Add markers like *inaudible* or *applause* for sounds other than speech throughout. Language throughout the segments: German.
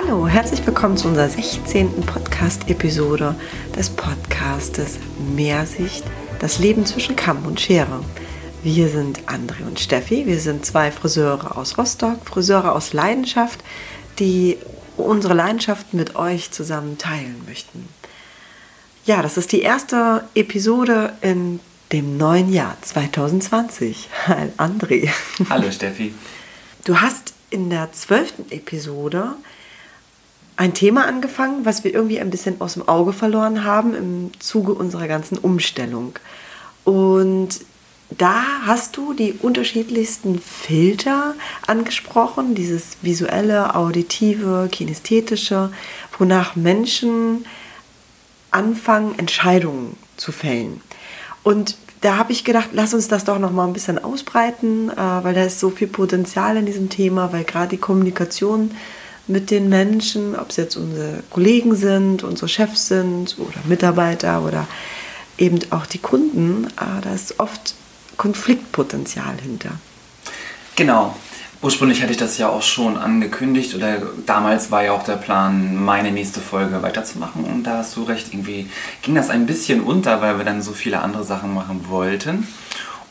Hallo, herzlich willkommen zu unserer 16. Podcast-Episode des Podcastes Mehrsicht, das Leben zwischen Kamm und Schere. Wir sind André und Steffi, wir sind zwei Friseure aus Rostock, Friseure aus Leidenschaft, die unsere Leidenschaft mit euch zusammen teilen möchten. Ja, das ist die erste Episode in dem neuen Jahr 2020. Hallo André. Hallo Steffi. Du hast in der zwölften Episode ein Thema angefangen, was wir irgendwie ein bisschen aus dem Auge verloren haben im Zuge unserer ganzen Umstellung. Und da hast du die unterschiedlichsten Filter angesprochen, dieses visuelle, auditive, kinästhetische, wonach Menschen anfangen, Entscheidungen zu fällen. Und da habe ich gedacht, lass uns das doch noch mal ein bisschen ausbreiten, äh, weil da ist so viel Potenzial in diesem Thema, weil gerade die Kommunikation mit den Menschen, ob es jetzt unsere Kollegen sind, unsere Chefs sind oder Mitarbeiter oder eben auch die Kunden, äh, da ist oft Konfliktpotenzial hinter. Genau. Ursprünglich hatte ich das ja auch schon angekündigt oder damals war ja auch der Plan, meine nächste Folge weiterzumachen und da hast du recht, irgendwie ging das ein bisschen unter, weil wir dann so viele andere Sachen machen wollten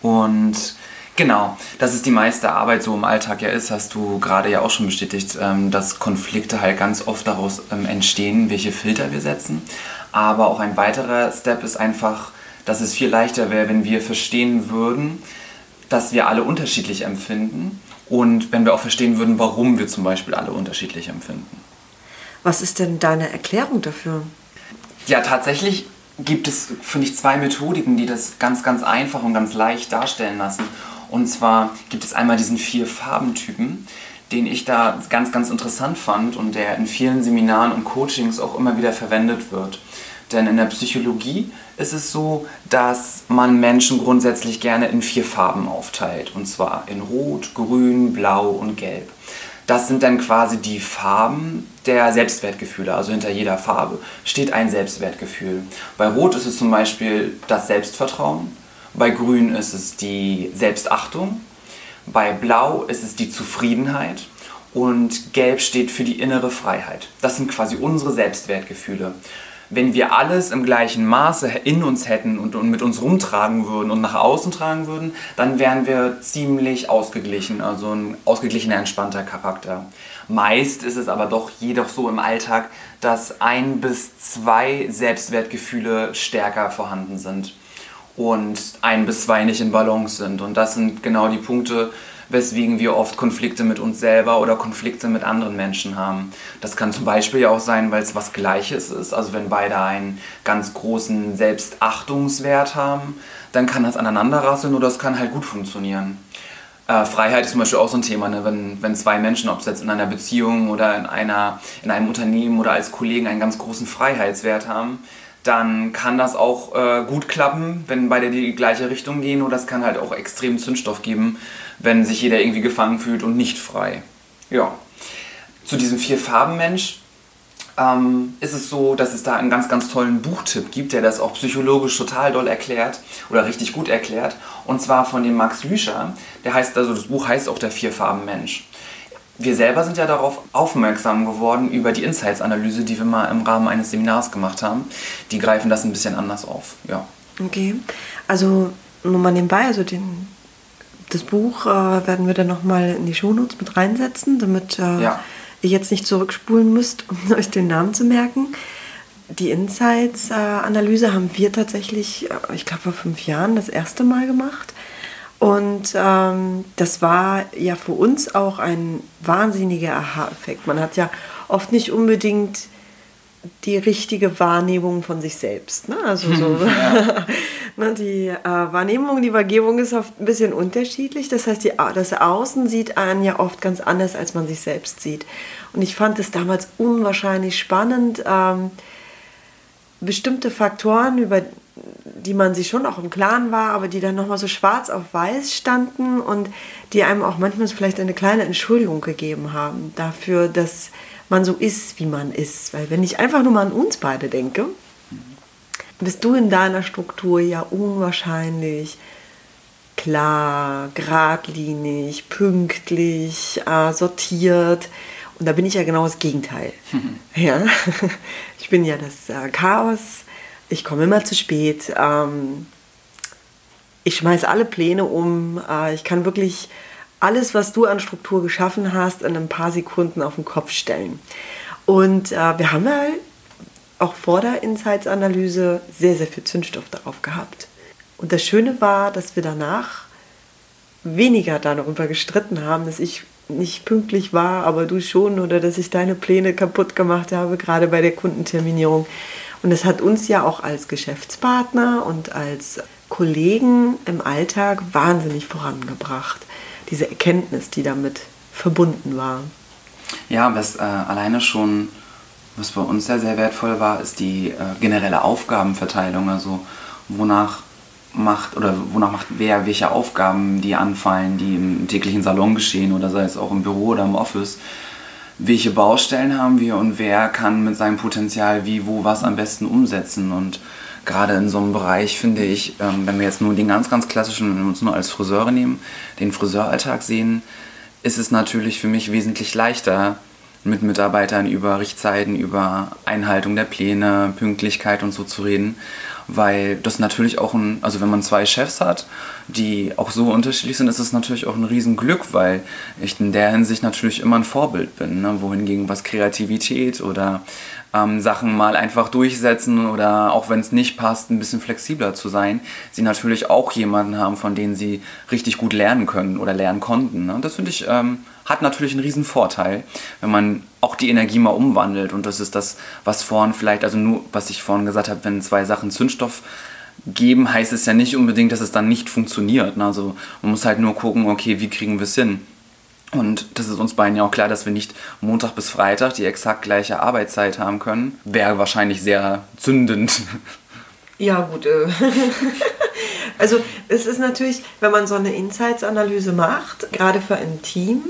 und Genau, dass es die meiste Arbeit so im Alltag ja ist, hast du gerade ja auch schon bestätigt, ähm, dass Konflikte halt ganz oft daraus ähm, entstehen, welche Filter wir setzen. Aber auch ein weiterer Step ist einfach, dass es viel leichter wäre, wenn wir verstehen würden, dass wir alle unterschiedlich empfinden und wenn wir auch verstehen würden, warum wir zum Beispiel alle unterschiedlich empfinden. Was ist denn deine Erklärung dafür? Ja, tatsächlich gibt es, finde ich, zwei Methodiken, die das ganz, ganz einfach und ganz leicht darstellen lassen. Und zwar gibt es einmal diesen vier Farbentypen, den ich da ganz, ganz interessant fand und der in vielen Seminaren und Coachings auch immer wieder verwendet wird. Denn in der Psychologie ist es so, dass man Menschen grundsätzlich gerne in vier Farben aufteilt. Und zwar in Rot, Grün, Blau und Gelb. Das sind dann quasi die Farben der Selbstwertgefühle. Also hinter jeder Farbe steht ein Selbstwertgefühl. Bei Rot ist es zum Beispiel das Selbstvertrauen. Bei Grün ist es die Selbstachtung. Bei Blau ist es die Zufriedenheit. Und Gelb steht für die innere Freiheit. Das sind quasi unsere Selbstwertgefühle. Wenn wir alles im gleichen Maße in uns hätten und, mit uns rumtragen würden und nach außen tragen würden, dann wären wir ziemlich ausgeglichen, also ein ausgeglichener, entspannter Charakter. Meist ist es aber doch jedoch so im Alltag, dass ein bis zwei Selbstwertgefühle stärker vorhanden sind und ein bis zwei nicht in Balance sind. Und das sind genau die Punkte, weswegen wir oft Konflikte mit uns selber oder Konflikte mit anderen Menschen haben. Das kann zum Beispiel ja auch sein, weil es was Gleiches ist. Also wenn beide einen ganz großen Selbstachtungswert haben, dann kann das aneinanderrasseln oder es kann halt gut funktionieren. Äh, Freiheit ist zum Beispiel auch so ein Thema, ne? wenn, wenn zwei Menschen, ob es jetzt in einer Beziehung oder in, einer, in einem Unternehmen oder als Kollegen einen ganz großen Freiheitswert haben, dann kann das auch äh, gut klappen, wenn beide die gleiche Richtung gehen oder es kann halt auch extrem Zündstoff geben, wenn sich jeder irgendwie gefangen fühlt und nicht frei. Ja. Zu diesem Vier-Farben-Mensch ähm, ist es so, dass es da einen ganz, ganz tollen Buchtipp gibt, der das auch psychologisch total doll erklärt oder richtig gut erklärt. Und zwar von dem Max Lüscher. Der heißt, also das Buch heißt auch der Vier-Farben-Mensch wir selber sind ja darauf aufmerksam geworden über die Insights-Analyse, die wir mal im Rahmen eines Seminars gemacht haben. Die greifen das ein bisschen anders auf. Ja. Okay. Also nur mal nebenbei, also den, das Buch äh, werden wir dann nochmal in die Shownotes mit reinsetzen, damit äh, ja. ihr jetzt nicht zurückspulen müsst, um *laughs* euch den Namen zu merken. Die Insights-Analyse haben wir tatsächlich, äh, ich glaube vor fünf Jahren, das erste Mal gemacht. Und ähm, das war ja für uns auch ein wahnsinniger Aha-Effekt. Man hat ja oft nicht unbedingt die richtige Wahrnehmung von sich selbst. Ne? Also so, *laughs* ne, die äh, Wahrnehmung, die Vergebung ist oft ein bisschen unterschiedlich. Das heißt, die, das Außen sieht einen ja oft ganz anders, als man sich selbst sieht. Und ich fand es damals unwahrscheinlich spannend, ähm, bestimmte Faktoren, über die man sich schon auch im Klaren war, aber die dann nochmal so schwarz auf weiß standen und die einem auch manchmal vielleicht eine kleine Entschuldigung gegeben haben dafür, dass man so ist, wie man ist. Weil wenn ich einfach nur mal an uns beide denke, bist du in deiner Struktur ja unwahrscheinlich klar, geradlinig, pünktlich, äh, sortiert Und da bin ich ja genau das Gegenteil. *laughs* ja, ich bin ja das äh, Chaos. Ich komme immer zu spät. Ähm, ich schmeiße alle Pläne um. Äh, ich kann wirklich alles, was du an Struktur geschaffen hast, in ein paar Sekunden auf den Kopf stellen. Und äh, wir haben ja auch vor der Insights-Analyse sehr, sehr viel Zündstoff darauf gehabt. Und das Schöne war, dass wir danach weniger darüber gestritten haben, dass ich nicht pünktlich war, aber du schon, oder dass ich deine Pläne kaputt gemacht habe, gerade bei der Kundenterminierung. Und das hat uns ja auch als Geschäftspartner und als Kollegen im Alltag wahnsinnig vorangebracht. Diese Erkenntnis, die damit verbunden war. Ja, was äh, alleine schon, was bei uns sehr, sehr wertvoll war, ist die äh, generelle Aufgabenverteilung. Also wonach macht oder wonach macht wer welche Aufgaben, die anfallen, die im täglichen Salon geschehen oder sei es auch im Büro oder im Office. Welche Baustellen haben wir und wer kann mit seinem Potenzial wie, wo, was am besten umsetzen. Und gerade in so einem Bereich finde ich, ähm, wenn wir jetzt nur den ganz, ganz klassischen, wenn wir uns nur als Friseure nehmen, den Friseuralltag sehen, ist es natürlich für mich wesentlich leichter, mit Mitarbeitern über Richtzeiten, über Einhaltung der Pläne, Pünktlichkeit und so zu reden, weil das natürlich auch ein, also wenn man zwei Chefs hat, die auch so unterschiedlich sind, ist es natürlich auch ein Riesenglück, weil ich in der Hinsicht natürlich immer ein Vorbild bin, ne? wohingegen was Kreativität oder ähm, Sachen mal einfach durchsetzen oder auch wenn es nicht passt, ein bisschen flexibler zu sein, sie natürlich auch jemanden haben, von denen sie richtig gut lernen können oder lernen konnten. Ne? Das finde ich, ähm, hat natürlich einen riesen Vorteil, wenn man auch die Energie mal umwandelt und das ist das, was vorhin vielleicht, also nur, was ich vorhin gesagt habe, wenn zwei Sachen Zündstoff geben, heißt es ja nicht unbedingt, dass es dann nicht funktioniert. Ne? Also man muss halt nur gucken, okay, wie kriegen wir es hin? Und das ist uns beiden ja auch klar, dass wir nicht Montag bis Freitag die exakt gleiche Arbeitszeit haben können. Wäre wahrscheinlich sehr zündend. Ja, gut. Äh. *laughs* also es ist natürlich, wenn man so eine Insights-Analyse macht, gerade für ein Team,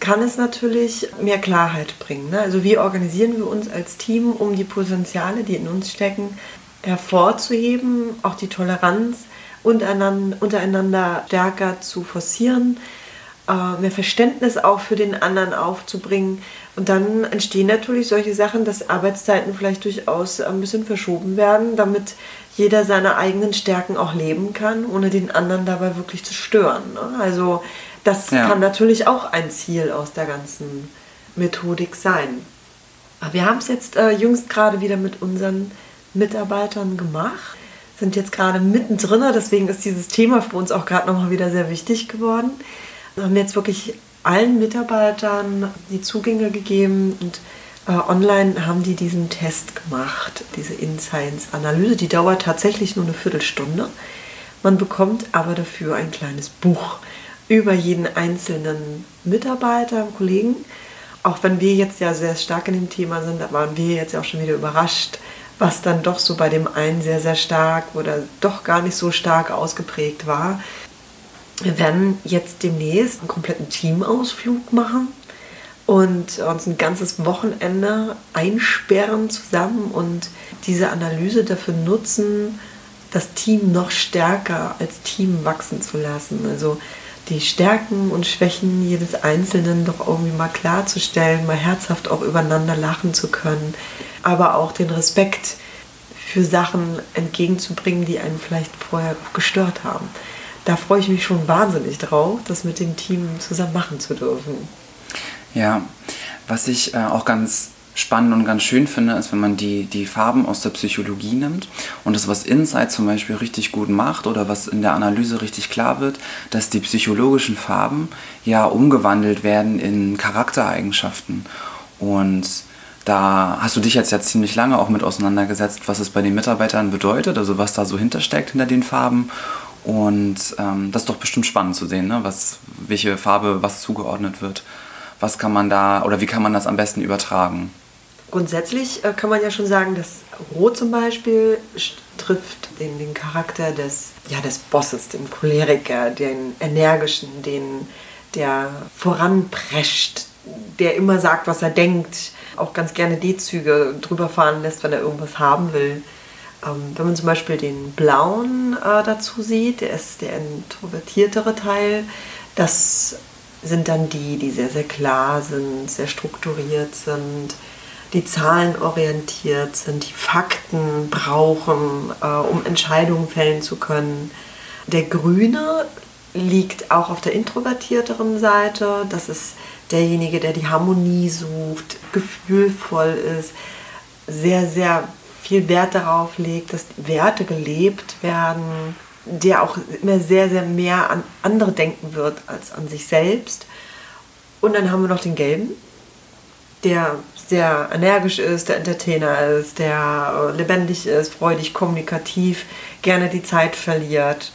kann es natürlich mehr Klarheit bringen. Ne? Also wie organisieren wir uns als Team, um die Potenziale, die in uns stecken, hervorzuheben, auch die Toleranz untereinander stärker zu forcieren äh, mehr Verständnis auch für den anderen aufzubringen. Und dann entstehen natürlich solche Sachen, dass Arbeitszeiten vielleicht durchaus ein bisschen verschoben werden, damit jeder seine eigenen Stärken auch leben kann, ohne den anderen dabei wirklich zu stören. Ne? Also das ja. kann natürlich auch ein Ziel aus der ganzen Methodik sein. Wir haben es jetzt äh, jüngst gerade wieder mit unseren Mitarbeitern gemacht, sind jetzt gerade mittendrin, deswegen ist dieses Thema für uns auch gerade nochmal wieder sehr wichtig geworden. Wir haben jetzt wirklich allen Mitarbeitern die Zugänge gegeben und äh, online haben die diesen Test gemacht, diese InScience-Analyse. Die dauert tatsächlich nur eine Viertelstunde. Man bekommt aber dafür ein kleines Buch über jeden einzelnen Mitarbeiter, Kollegen. Auch wenn wir jetzt ja sehr stark in dem Thema sind, da waren wir jetzt auch schon wieder überrascht, was dann doch so bei dem einen sehr, sehr stark oder doch gar nicht so stark ausgeprägt war. Wir werden jetzt demnächst einen kompletten Teamausflug machen und uns ein ganzes Wochenende einsperren zusammen und diese Analyse dafür nutzen, das Team noch stärker als Team wachsen zu lassen. Also die Stärken und Schwächen jedes Einzelnen doch irgendwie mal klarzustellen, mal herzhaft auch übereinander lachen zu können, aber auch den Respekt für Sachen entgegenzubringen, die einen vielleicht vorher gestört haben da freue ich mich schon wahnsinnig drauf, das mit dem Team zusammen machen zu dürfen. Ja, was ich äh, auch ganz spannend und ganz schön finde, ist, wenn man die, die Farben aus der Psychologie nimmt und das, was Insight zum Beispiel richtig gut macht oder was in der Analyse richtig klar wird, dass die psychologischen Farben ja umgewandelt werden in Charaktereigenschaften. Und da hast du dich jetzt ja ziemlich lange auch mit auseinandergesetzt, was es bei den Mitarbeitern bedeutet, also was da so hintersteckt hinter den Farben und ähm, das ist doch bestimmt spannend zu sehen, ne? was, welche Farbe was zugeordnet wird. Was kann man da oder wie kann man das am besten übertragen? Grundsätzlich äh, kann man ja schon sagen, dass Rot zum Beispiel trifft den, den Charakter des, ja, des Bosses, den Choleriker, den Energischen, den, der voranprescht, der immer sagt, was er denkt, auch ganz gerne D-Züge drüber fahren lässt, wenn er irgendwas haben will. Ähm, wenn man zum Beispiel den blauen äh, dazu sieht, der ist der introvertiertere Teil, das sind dann die, die sehr, sehr klar sind, sehr strukturiert sind, die zahlenorientiert sind, die Fakten brauchen, äh, um Entscheidungen fällen zu können. Der Grüne liegt auch auf der introvertierteren Seite. Das ist derjenige, der die Harmonie sucht, gefühlvoll ist, sehr, sehr viel Wert darauf legt, dass Werte gelebt werden, der auch immer sehr, sehr mehr an andere denken wird als an sich selbst. Und dann haben wir noch den Gelben, der sehr energisch ist, der Entertainer ist, der lebendig ist, freudig, kommunikativ, gerne die Zeit verliert.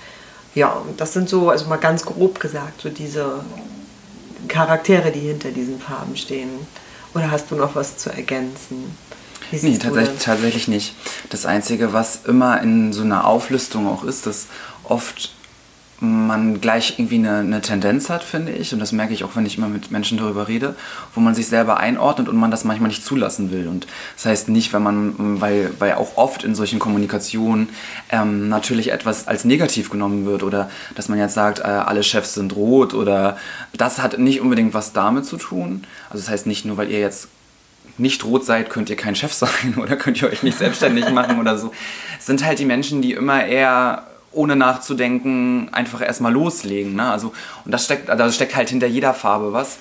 Ja, das sind so, also mal ganz grob gesagt, so diese Charaktere, die hinter diesen Farben stehen. Oder hast du noch was zu ergänzen? Nee, tatsächlich, tatsächlich nicht. Das Einzige, was immer in so einer Auflistung auch ist, dass oft man gleich irgendwie eine, eine, Tendenz hat, finde ich, und das merke ich auch, wenn ich immer mit Menschen darüber rede, wo man sich selber einordnet und man das manchmal nicht zulassen will. Und das heißt nicht, wenn man, weil, weil auch oft in solchen Kommunikationen ähm, natürlich etwas als negativ genommen wird oder dass man jetzt sagt, äh, alle Chefs sind rot oder das hat nicht unbedingt was damit zu tun. Also das heißt nicht nur, weil ihr jetzt nicht rot seid, könnt ihr kein Chef *laughs* sein oder könnt ihr euch nicht selbstständig machen oder so. Es sind halt die Menschen, die immer eher ohne nachzudenken einfach erstmal loslegen. Ne? Also, und das steckt, da steckt halt hinter jeder Farbe was.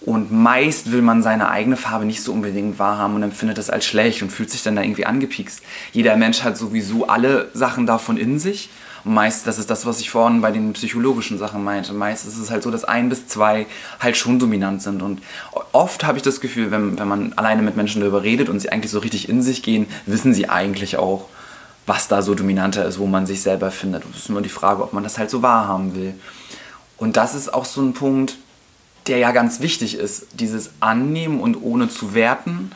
Und meist will man seine eigene Farbe nicht so unbedingt wahrhaben und empfindet das als schlecht und fühlt sich dann da irgendwie angepiekst. Jeder Mensch hat sowieso alle Sachen davon in sich. Und meist, das ist das, was ich vorhin bei den psychologischen Sachen meinte. Meist ist es halt so, dass ein bis zwei halt schon dominant sind. Und oft habe ich das Gefühl, wenn, wenn man alleine mit Menschen darüber redet und sie eigentlich so richtig in sich gehen, wissen sie eigentlich auch, was da so dominanter ist, wo man sich selber findet. Es ist nur die Frage, ob man das halt so wahrhaben will. Und das ist auch so ein Punkt, der ja ganz wichtig ist, dieses Annehmen und ohne zu werten,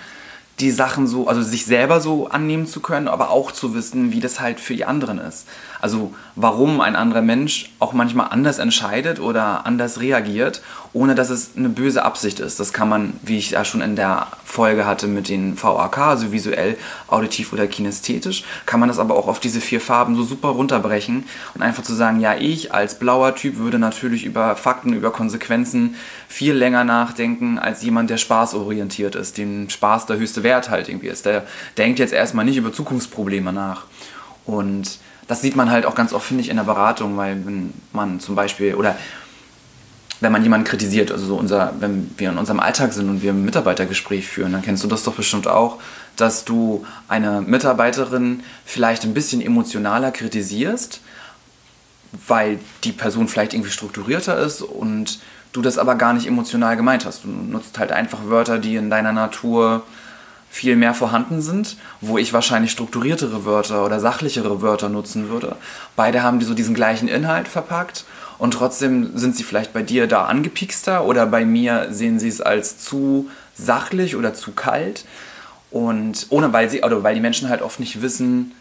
die Sachen so, also sich selber so annehmen zu können, aber auch zu wissen, wie das halt für die anderen ist. Also warum ein anderer Mensch auch manchmal anders entscheidet oder anders reagiert, ohne dass es eine böse Absicht ist. Das kann man, wie ich ja schon in der Folge hatte mit den VAK, also visuell, auditiv oder kinästhetisch, kann man das aber auch auf diese vier Farben so super runterbrechen und einfach zu sagen, ja, ich als blauer Typ würde natürlich über Fakten, über Konsequenzen viel länger nachdenken als jemand, der spaßorientiert ist, dem Spaß der höchste Wert halt irgendwie ist. Der denkt jetzt erstmal nicht über Zukunftsprobleme nach. Und das sieht man halt auch ganz oft, finde ich, in der Beratung, weil wenn man zum Beispiel, oder wenn man jemanden kritisiert, also so unser, wenn wir in unserem Alltag sind und wir ein Mitarbeitergespräch führen, dann kennst du das doch bestimmt auch, dass du eine Mitarbeiterin vielleicht ein bisschen emotionaler kritisierst, weil die Person vielleicht irgendwie strukturierter ist und du das aber gar nicht emotional gemeint hast. Du nutzt halt einfach Wörter, die in deiner Natur viel mehr vorhanden sind, wo ich wahrscheinlich strukturiertere Wörter oder sachlichere Wörter nutzen würde. Beide haben so diesen gleichen Inhalt verpackt und trotzdem sind sie vielleicht bei dir da angepiekster oder bei mir sehen sie es als zu sachlich oder zu kalt. Und ohne weil sie, oder weil die Menschen halt oft nicht wissen,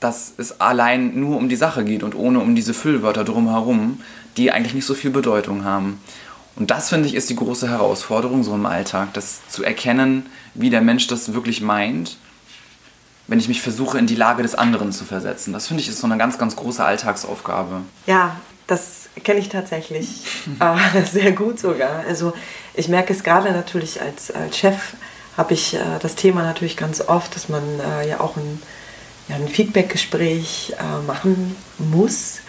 dass es allein nur um die Sache geht und ohne um diese Füllwörter drumherum, die eigentlich nicht so viel Bedeutung haben. Und das finde ich ist die große Herausforderung so im Alltag, das zu erkennen, wie der Mensch das wirklich meint, wenn ich mich versuche, in die Lage des anderen zu versetzen. Das finde ich ist so eine ganz, ganz große Alltagsaufgabe. Ja, das kenne ich tatsächlich *laughs* äh, sehr gut sogar. Also ich merke es gerade natürlich als, als Chef, habe ich äh, das Thema natürlich ganz oft, dass man äh, ja auch ein, ja, ein Feedbackgespräch äh, machen muss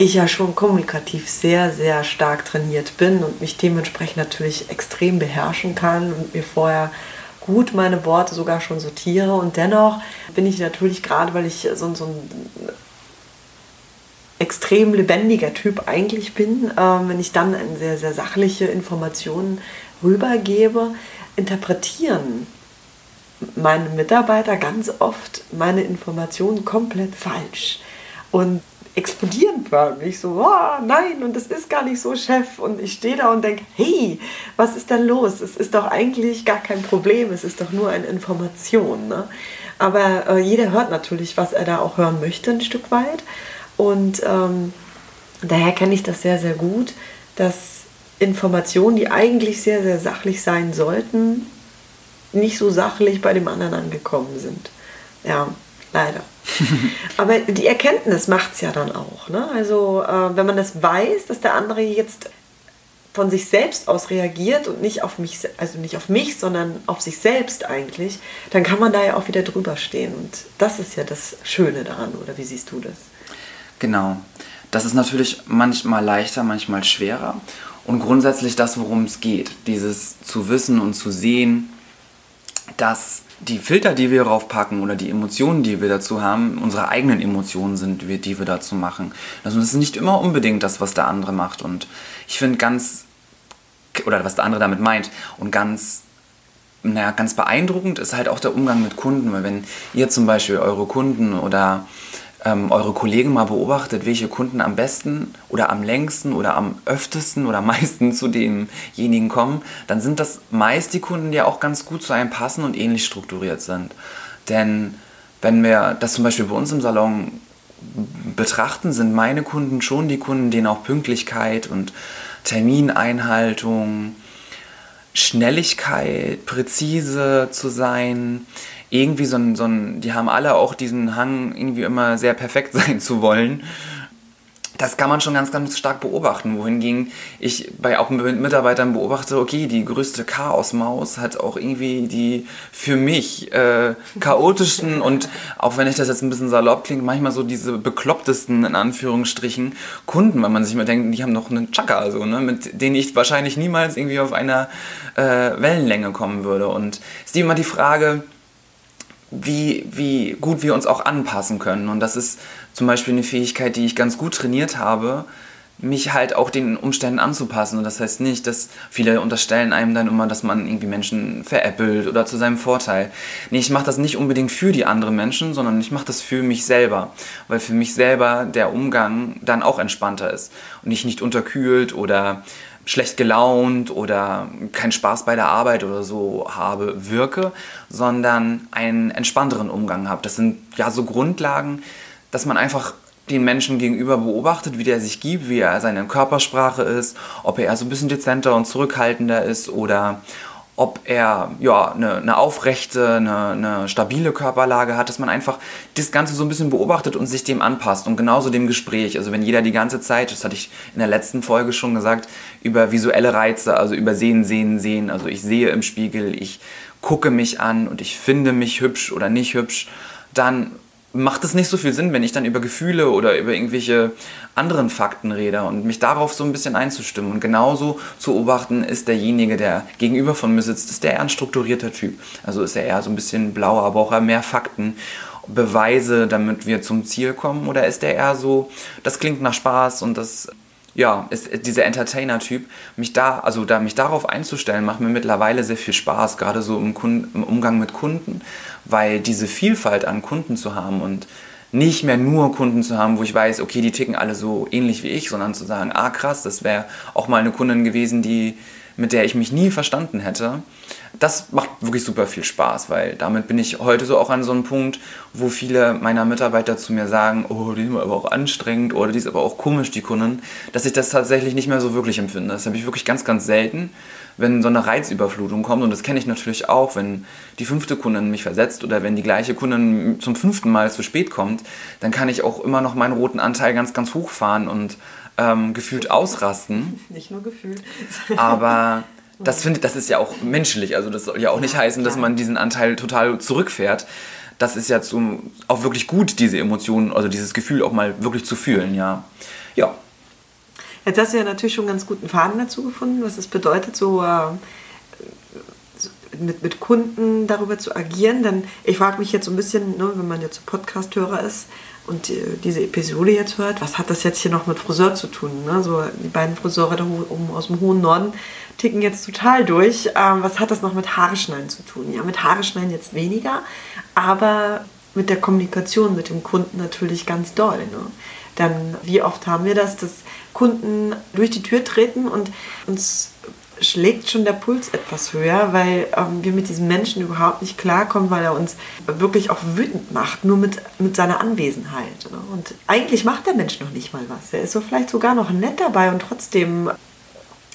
ich ja schon kommunikativ sehr, sehr stark trainiert bin und mich dementsprechend natürlich extrem beherrschen kann und mir vorher gut meine Worte sogar schon sortiere. Und dennoch bin ich natürlich gerade, weil ich so, so ein extrem lebendiger Typ eigentlich bin, äh, wenn ich dann sehr, sehr sachliche Informationen rübergebe, interpretieren meine Mitarbeiter ganz oft meine Informationen komplett falsch. Und explodieren förmlich. So, oh, nein, und das ist gar nicht so, Chef. Und ich stehe da und denke, hey, was ist denn los? Es ist doch eigentlich gar kein Problem, es ist doch nur eine Information. Ne? Aber äh, jeder hört natürlich, was er da auch hören möchte, ein Stück weit. Und ähm, daher kenne ich das sehr, sehr gut, dass Informationen, die eigentlich sehr, sehr sachlich sein sollten, nicht so sachlich bei dem anderen angekommen sind. Ja, leider. *laughs* Aber die Erkenntnis macht es ja dann auch. Ne? Also äh, wenn man das weiß, dass der andere jetzt von sich selbst aus reagiert und nicht auf mich, also nicht auf mich, sondern auf sich selbst eigentlich, dann kann man da ja auch wieder drüber stehen. Und das ist ja das Schöne daran, oder wie siehst du das? Genau. Das ist natürlich manchmal leichter, manchmal schwerer. Und grundsätzlich das, worum es geht, dieses zu wissen und zu sehen, dass die Filter, die wir raufpacken oder die Emotionen, die wir dazu haben, unsere eigenen Emotionen sind, die wir dazu machen. Also das ist nicht immer unbedingt das, was der andere macht. Und ich finde ganz, oder was der andere damit meint, und ganz, naja, ganz beeindruckend ist halt auch der Umgang mit Kunden. Weil wenn ihr zum Beispiel eure Kunden oder ähm, eure Kollegen mal beobachtet, welche Kunden am besten oder am längsten oder am öftesten oder meisten *laughs* zu demjenigen kommen, dann sind das meist die Kunden, die auch ganz gut zu einem passen und ähnlich strukturiert sind. Denn wenn wir das zum Beispiel bei uns im Salon betrachten, sind meine Kunden schon die Kunden, denen auch Pünktlichkeit und Termineinhaltung, Schnelligkeit, präzise zu sein, irgendwie so ein, so ein, die haben alle auch diesen Hang, irgendwie immer sehr perfekt *laughs* sein zu wollen. Das kann man schon ganz, ganz stark beobachten. Wohingegen ich bei auch Mitarbeitern beobachte, okay, die größte Chaosmaus hat auch irgendwie die für mich äh, chaotischsten und auch wenn ich das jetzt ein bisschen salopp klingt, manchmal so diese beklopptesten, in Anführungsstrichen, Kunden, weil man sich immer denkt, die haben noch einen Chaka, so, ne, mit denen ich wahrscheinlich niemals irgendwie auf einer äh, Wellenlänge kommen würde. Und ist immer die Frage, wie, wie gut wir uns auch anpassen können. Und das ist zum Beispiel eine Fähigkeit, die ich ganz gut trainiert habe, mich halt auch den Umständen anzupassen. Und das heißt nicht, dass viele unterstellen einem dann immer, dass man irgendwie Menschen veräppelt oder zu seinem Vorteil. Nee, ich mache das nicht unbedingt für die anderen Menschen, sondern ich mache das für mich selber. Weil für mich selber der Umgang dann auch entspannter ist. Und ich nicht unterkühlt oder schlecht gelaunt oder keinen Spaß bei der Arbeit oder so habe, wirke, sondern einen entspannteren Umgang habe. Das sind ja so Grundlagen, dass man einfach den Menschen gegenüber beobachtet, wie der sich gibt, wie er seine Körpersprache ist, ob er so ein bisschen dezenter und zurückhaltender ist oder ob er ja, eine, eine aufrechte, eine, eine, stabile Körperlage hat, dass man einfach das Ganze so ein bisschen beobachtet und sich dem anpasst. Und genauso dem Gespräch. Also wenn jeder die ganze Zeit, das hatte ich in der letzten Folge schon gesagt, über visuelle Reize, also über Sehen, Sehen, Sehen. Also ich sehe im Spiegel, ich gucke mich an und ich finde mich hübsch oder nicht hübsch, dann macht es nicht so viel Sinn, wenn ich dann über Gefühle oder über irgendwelche anderen Fakten rede und mich darauf so ein bisschen einzustimmen. Und genauso zu beobachten ist derjenige, der gegenüber von mir sitzt, ist der eher ein strukturierter Typ. Also ist er eher so ein bisschen blauer, aber auch mehr Fakten, Beweise, damit wir zum Ziel kommen. Oder ist er eher so, das klingt nach Spaß und das ja, ist dieser Entertainer-Typ, mich da, also da mich darauf einzustellen, macht mir mittlerweile sehr viel Spaß, gerade so im, Kunden, im Umgang mit Kunden, weil diese Vielfalt an Kunden zu haben und nicht mehr nur Kunden zu haben, wo ich weiß, okay, die ticken alle so ähnlich wie ich, sondern zu sagen, ah krass, das wäre auch mal eine Kundin gewesen, die mit der ich mich nie verstanden hätte. Das macht wirklich super viel Spaß, weil damit bin ich heute so auch an so einem Punkt, wo viele meiner Mitarbeiter zu mir sagen, oh, die sind aber auch anstrengend oder die ist aber auch komisch, die Kunden, dass ich das tatsächlich nicht mehr so wirklich empfinde. Das habe ich wirklich ganz, ganz selten, wenn so eine Reizüberflutung kommt. Und das kenne ich natürlich auch, wenn die fünfte Kundin mich versetzt oder wenn die gleiche Kundin zum fünften Mal zu spät kommt, dann kann ich auch immer noch meinen roten Anteil ganz, ganz hochfahren und ähm, gefühlt ausrasten. Nicht nur gefühlt. Aber *laughs* das finde das ist ja auch menschlich. Also das soll ja auch nicht heißen, dass man diesen Anteil total zurückfährt. Das ist ja zum, auch wirklich gut, diese Emotionen, also dieses Gefühl auch mal wirklich zu fühlen, ja. Ja. Jetzt hast du ja natürlich schon einen ganz guten Faden dazu gefunden, was es bedeutet, so äh, mit, mit Kunden darüber zu agieren. Denn ich frage mich jetzt so ein bisschen, ne, wenn man jetzt Podcast-Hörer ist, und die, diese Episode jetzt hört, was hat das jetzt hier noch mit Friseur zu tun? Ne? So, die beiden Friseure da oben aus dem hohen Norden ticken jetzt total durch. Ähm, was hat das noch mit Haare schneiden zu tun? Ja, mit Haare schneiden jetzt weniger, aber mit der Kommunikation mit dem Kunden natürlich ganz doll. Ne? Dann, wie oft haben wir das, dass Kunden durch die Tür treten und uns schlägt schon der Puls etwas höher, weil ähm, wir mit diesem Menschen überhaupt nicht klarkommen, weil er uns wirklich auch wütend macht, nur mit, mit seiner Anwesenheit. Ne? Und eigentlich macht der Mensch noch nicht mal was. Er ist so vielleicht sogar noch nett dabei und trotzdem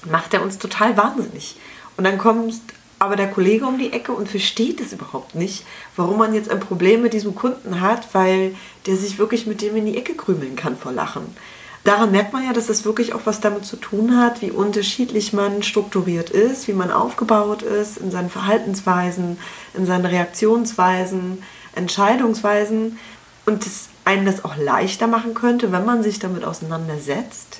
macht er uns total wahnsinnig. Und dann kommt aber der Kollege um die Ecke und versteht es überhaupt nicht, warum man jetzt ein Problem mit diesem Kunden hat, weil der sich wirklich mit dem in die Ecke krümeln kann vor Lachen. Daran merkt man ja, dass es wirklich auch was damit zu tun hat, wie unterschiedlich man strukturiert ist, wie man aufgebaut ist in seinen Verhaltensweisen, in seinen Reaktionsweisen, Entscheidungsweisen und es einen das auch leichter machen könnte, wenn man sich damit auseinandersetzt,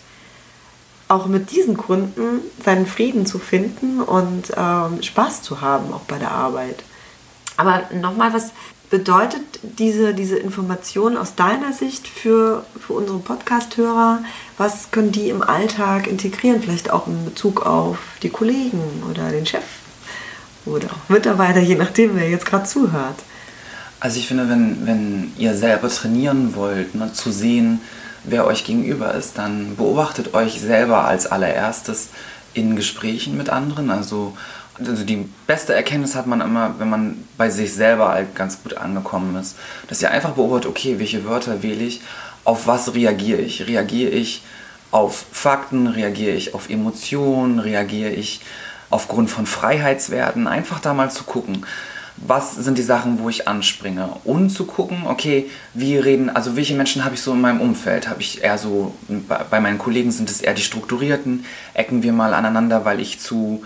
auch mit diesen Gründen seinen Frieden zu finden und ähm, Spaß zu haben, auch bei der Arbeit. Aber nochmal, was bedeutet diese, diese Information aus deiner Sicht für, für unsere Podcast-Hörer? Was können die im Alltag integrieren? Vielleicht auch in Bezug auf die Kollegen oder den Chef oder auch Mitarbeiter, je nachdem, wer jetzt gerade zuhört. Also ich finde, wenn, wenn ihr selber trainieren wollt, ne, zu sehen, wer euch gegenüber ist, dann beobachtet euch selber als allererstes in Gesprächen mit anderen. Also, also die beste Erkenntnis hat man immer, wenn man bei sich selber halt ganz gut angekommen ist. Dass ihr einfach beobachtet, okay, welche Wörter wähle ich, auf was reagiere ich? Reagiere ich auf Fakten, reagiere ich auf Emotionen, reagiere ich aufgrund von Freiheitswerten? Einfach da mal zu gucken was sind die Sachen, wo ich anspringe und zu gucken, okay, wie reden, also welche Menschen habe ich so in meinem Umfeld? Habe ich eher so, bei meinen Kollegen sind es eher die strukturierten, ecken wir mal aneinander, weil ich zu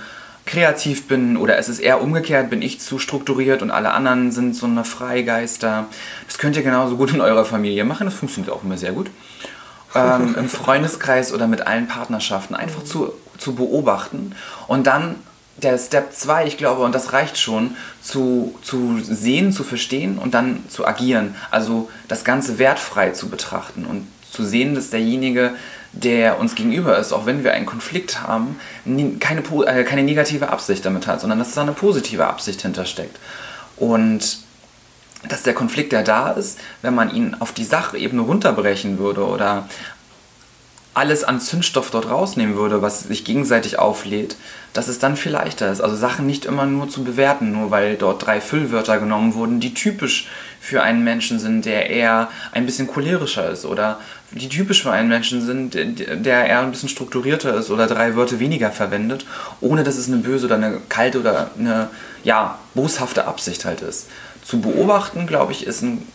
kreativ bin oder es ist eher umgekehrt, bin ich zu strukturiert und alle anderen sind so eine Freigeister. Das könnt ihr genauso gut in eurer Familie machen, das funktioniert auch immer sehr gut. Ähm, Im *laughs* Freundeskreis oder mit allen Partnerschaften einfach zu, zu beobachten und dann der Step 2, ich glaube, und das reicht schon, zu, zu sehen, zu verstehen und dann zu agieren. Also das Ganze wertfrei zu betrachten und zu sehen, dass derjenige, der uns gegenüber ist, auch wenn wir einen Konflikt haben, keine, äh, keine negative Absicht damit hat, sondern dass da eine positive Absicht hintersteckt. Und dass der Konflikt, der da ist, wenn man ihn auf die Sachebene runterbrechen würde oder alles an Zündstoff dort rausnehmen würde, was sich gegenseitig auflädt, dass es dann viel leichter ist. Also Sachen nicht immer nur zu bewerten, nur weil dort drei Füllwörter genommen wurden, die typisch für einen Menschen sind, der eher ein bisschen cholerischer ist oder die typisch für einen Menschen sind, der eher ein bisschen strukturierter ist oder drei Wörter weniger verwendet, ohne dass es eine böse oder eine kalte oder eine ja, boshafte Absicht halt ist. Zu beobachten, glaube ich, ist ein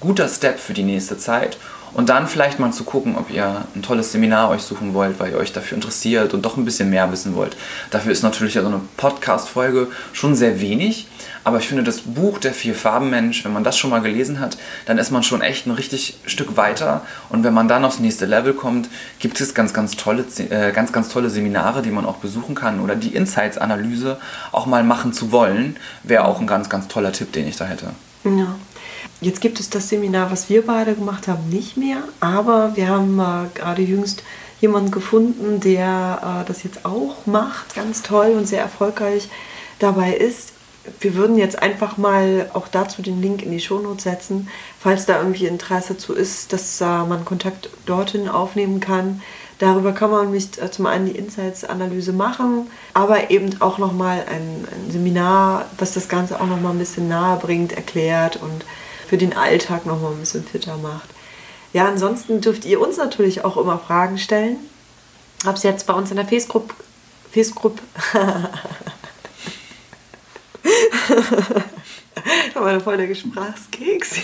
guter Step für die nächste Zeit und dann vielleicht mal zu gucken, ob ihr ein tolles Seminar euch suchen wollt, weil ihr euch dafür interessiert und doch ein bisschen mehr wissen wollt. Dafür ist natürlich so eine Podcast-Folge schon sehr wenig. Aber ich finde, das Buch Der Vier-Farben-Mensch, wenn man das schon mal gelesen hat, dann ist man schon echt ein richtig Stück weiter. Und wenn man dann aufs nächste Level kommt, gibt es ganz, ganz tolle, äh, ganz, ganz tolle Seminare, die man auch besuchen kann. Oder die Insights-Analyse auch mal machen zu wollen, wäre auch ein ganz, ganz toller Tipp, den ich da hätte. Ja. Jetzt gibt es das Seminar, was wir beide gemacht haben, nicht mehr, aber wir haben äh, gerade jüngst jemanden gefunden, der äh, das jetzt auch macht, ganz toll und sehr erfolgreich dabei ist. Wir würden jetzt einfach mal auch dazu den Link in die Shownotes setzen, falls da irgendwie Interesse zu ist, dass äh, man Kontakt dorthin aufnehmen kann. Darüber kann man nicht äh, zum einen die Insights-Analyse machen, aber eben auch nochmal ein, ein Seminar, was das Ganze auch nochmal ein bisschen nahe bringt, erklärt und für den Alltag noch mal ein bisschen fitter macht. Ja, ansonsten dürft ihr uns natürlich auch immer Fragen stellen. Hab's jetzt bei uns in der Facebook Facebook Da war voll der Gesprächskeks. *laughs*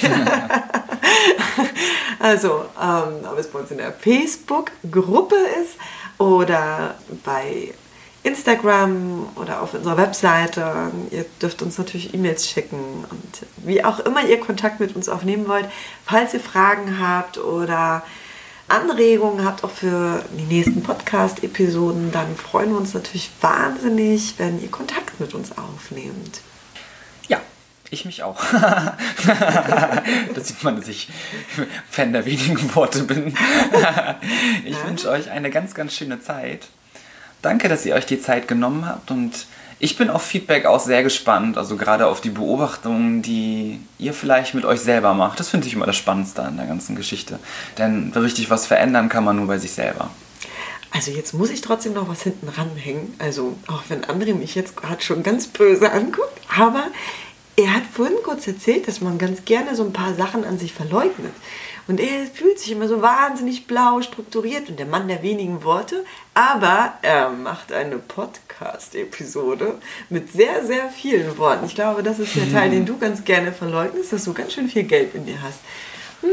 also, ähm, ob es bei uns in der Facebook-Gruppe ist oder bei Instagram oder auf unserer Webseite. Ihr dürft uns natürlich E-Mails schicken und wie auch immer ihr Kontakt mit uns aufnehmen wollt. Falls ihr Fragen habt oder Anregungen habt auch für die nächsten Podcast-Episoden, dann freuen wir uns natürlich wahnsinnig, wenn ihr Kontakt mit uns aufnehmt. Ja, ich mich auch. da sieht man, dass ich Fan der wenigen Worte bin. *laughs* ich ja. wünsche euch eine ganz, ganz schöne Zeit. Danke, dass ihr euch die Zeit genommen habt und ich bin auf Feedback auch sehr gespannt, also gerade auf die Beobachtungen, die ihr vielleicht mit euch selber macht. Das finde ich immer das Spannendste an der ganzen Geschichte. Denn richtig was verändern kann man nur bei sich selber. Also jetzt muss ich trotzdem noch was hinten ranhängen. Also auch wenn André mich jetzt gerade schon ganz böse anguckt, aber er hat vorhin kurz erzählt, dass man ganz gerne so ein paar Sachen an sich verleugnet. Und er fühlt sich immer so wahnsinnig blau strukturiert und der Mann der wenigen Worte. Aber er macht eine Podcast-Episode mit sehr, sehr vielen Worten. Ich glaube, das ist der Teil, den du ganz gerne verleugnest, dass du ganz schön viel Gelb in dir hast. Hm?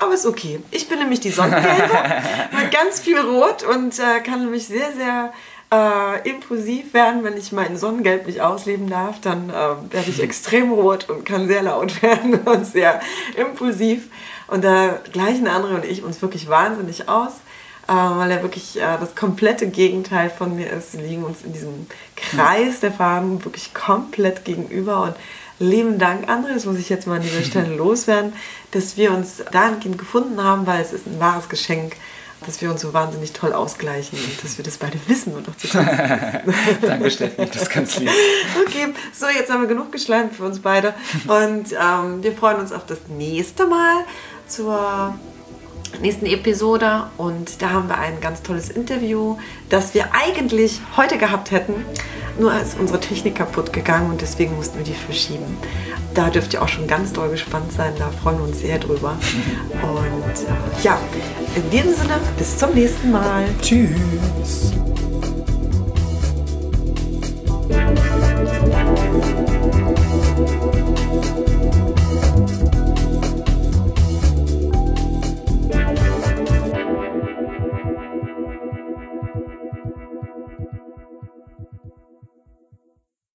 aber ist okay. Ich bin nämlich die Sonnengelbe *laughs* mit ganz viel Rot und äh, kann nämlich sehr, sehr äh, impulsiv werden, wenn ich mein Sonnengelb nicht ausleben darf, dann äh, werde ich *laughs* extrem rot und kann sehr laut *laughs* werden und sehr impulsiv. Und da gleichen andere und ich uns wirklich wahnsinnig aus, äh, weil er wirklich äh, das komplette Gegenteil von mir ist. Wir liegen uns in diesem Kreis der Farben wirklich komplett gegenüber und lieben Dank, André, das muss ich jetzt mal an dieser Stelle *laughs* loswerden, dass wir uns dahingehend gefunden haben, weil es ist ein wahres Geschenk, dass wir uns so wahnsinnig toll ausgleichen und dass wir das beide wissen und auch zu *laughs* *laughs* Danke, Steffi, das kannst du lieb. Okay, so, jetzt haben wir genug geschleimt für uns beide und ähm, wir freuen uns auf das nächste Mal zur nächsten Episode und da haben wir ein ganz tolles Interview, das wir eigentlich heute gehabt hätten. Nur ist unsere Technik kaputt gegangen und deswegen mussten wir die verschieben. Da dürft ihr auch schon ganz doll gespannt sein, da freuen wir uns sehr drüber. Und äh, ja, in diesem Sinne, bis zum nächsten Mal. Tschüss.